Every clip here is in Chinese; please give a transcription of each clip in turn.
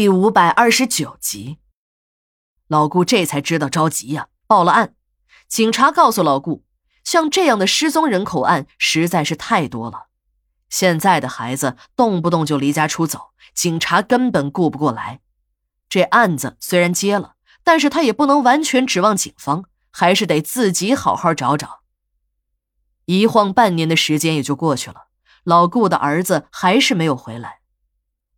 第五百二十九集，老顾这才知道着急呀，报了案。警察告诉老顾，像这样的失踪人口案实在是太多了，现在的孩子动不动就离家出走，警察根本顾不过来。这案子虽然接了，但是他也不能完全指望警方，还是得自己好好找找。一晃半年的时间也就过去了，老顾的儿子还是没有回来。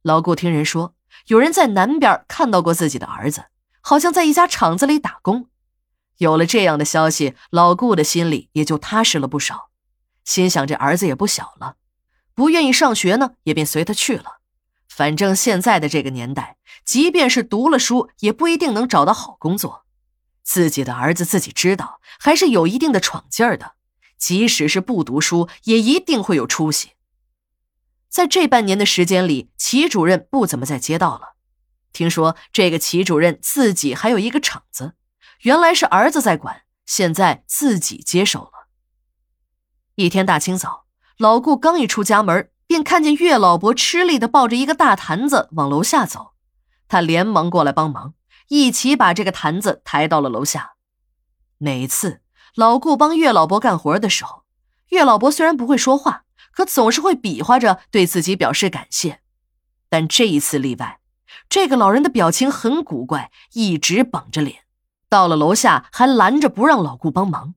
老顾听人说。有人在南边看到过自己的儿子，好像在一家厂子里打工。有了这样的消息，老顾的心里也就踏实了不少。心想这儿子也不小了，不愿意上学呢，也便随他去了。反正现在的这个年代，即便是读了书，也不一定能找到好工作。自己的儿子自己知道，还是有一定的闯劲儿的。即使是不读书，也一定会有出息。在这半年的时间里，齐主任不怎么在街道了。听说这个齐主任自己还有一个厂子，原来是儿子在管，现在自己接手了。一天大清早，老顾刚一出家门，便看见岳老伯吃力的抱着一个大坛子往楼下走，他连忙过来帮忙，一起把这个坛子抬到了楼下。每次老顾帮岳老伯干活的时候，岳老伯虽然不会说话。可总是会比划着对自己表示感谢，但这一次例外。这个老人的表情很古怪，一直绷着脸。到了楼下，还拦着不让老顾帮忙。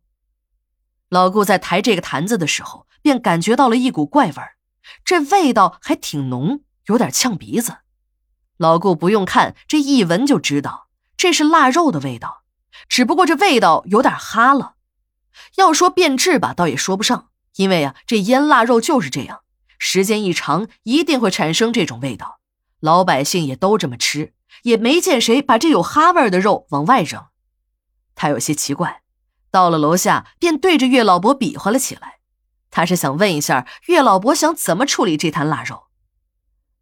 老顾在抬这个坛子的时候，便感觉到了一股怪味儿，这味道还挺浓，有点呛鼻子。老顾不用看，这一闻就知道这是腊肉的味道，只不过这味道有点哈了。要说变质吧，倒也说不上。因为啊，这腌腊肉就是这样，时间一长一定会产生这种味道。老百姓也都这么吃，也没见谁把这有哈味的肉往外扔。他有些奇怪，到了楼下便对着岳老伯比划了起来。他是想问一下岳老伯想怎么处理这坛腊肉。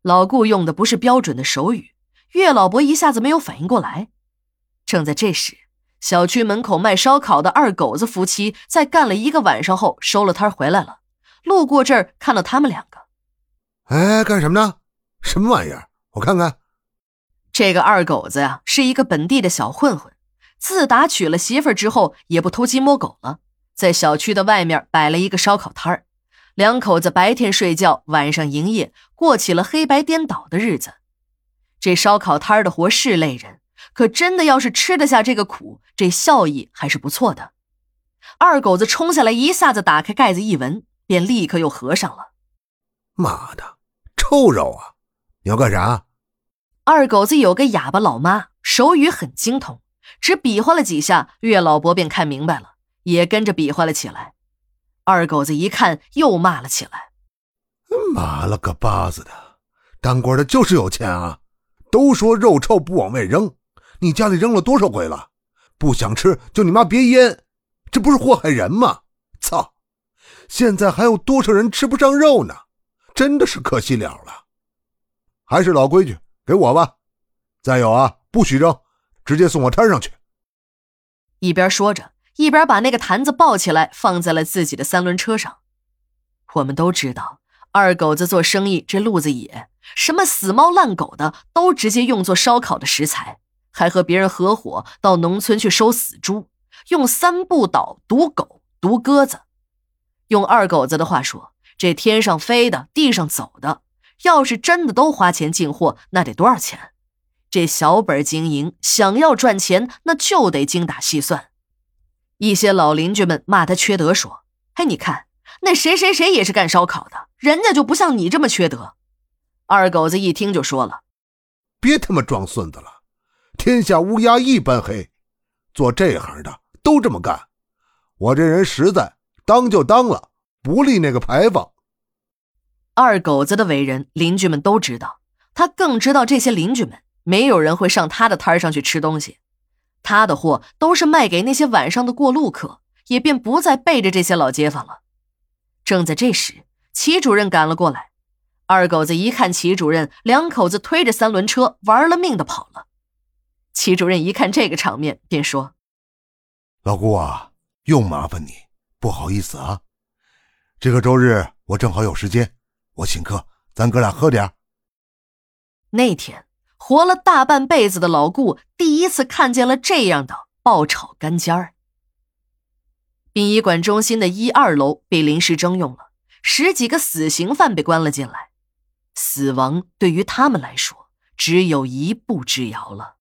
老顾用的不是标准的手语，岳老伯一下子没有反应过来。正在这时。小区门口卖烧烤的二狗子夫妻在干了一个晚上后收了摊回来了，路过这儿看到他们两个，哎，干什么呢？什么玩意儿？我看看。这个二狗子呀，是一个本地的小混混，自打娶了媳妇之后，也不偷鸡摸狗了，在小区的外面摆了一个烧烤摊儿，两口子白天睡觉，晚上营业，过起了黑白颠倒的日子。这烧烤摊儿的活是累人。可真的要是吃得下这个苦，这效益还是不错的。二狗子冲下来，一下子打开盖子一闻，便立刻又合上了。妈的，臭肉啊！你要干啥？二狗子有个哑巴老妈，手语很精通，只比划了几下，岳老伯便看明白了，也跟着比划了起来。二狗子一看，又骂了起来：“妈了个巴子的，当官的就是有钱啊！都说肉臭不往外扔。”你家里扔了多少回了？不想吃就你妈别腌，这不是祸害人吗？操！现在还有多少人吃不上肉呢？真的是可惜了了。还是老规矩，给我吧。再有啊，不许扔，直接送我摊上去。一边说着，一边把那个坛子抱起来，放在了自己的三轮车上。我们都知道，二狗子做生意这路子野，什么死猫烂狗的都直接用作烧烤的食材。还和别人合伙到农村去收死猪，用三步倒毒狗、毒鸽子。用二狗子的话说，这天上飞的、地上走的，要是真的都花钱进货，那得多少钱？这小本经营，想要赚钱，那就得精打细算。一些老邻居们骂他缺德，说：“嘿，你看那谁谁谁也是干烧烤的，人家就不像你这么缺德。”二狗子一听就说了：“别他妈装孙子了。”天下乌鸦一般黑，做这行的都这么干。我这人实在，当就当了，不立那个牌坊。二狗子的为人，邻居们都知道，他更知道这些邻居们没有人会上他的摊上去吃东西。他的货都是卖给那些晚上的过路客，也便不再背着这些老街坊了。正在这时，齐主任赶了过来。二狗子一看齐主任，两口子推着三轮车，玩了命的跑了。齐主任一看这个场面，便说：“老顾啊，又麻烦你，不好意思啊。这个周日我正好有时间，我请客，咱哥俩喝点。”那天活了大半辈子的老顾第一次看见了这样的爆炒干尖儿。殡仪馆中心的一二楼被临时征用了，十几个死刑犯被关了进来，死亡对于他们来说只有一步之遥了。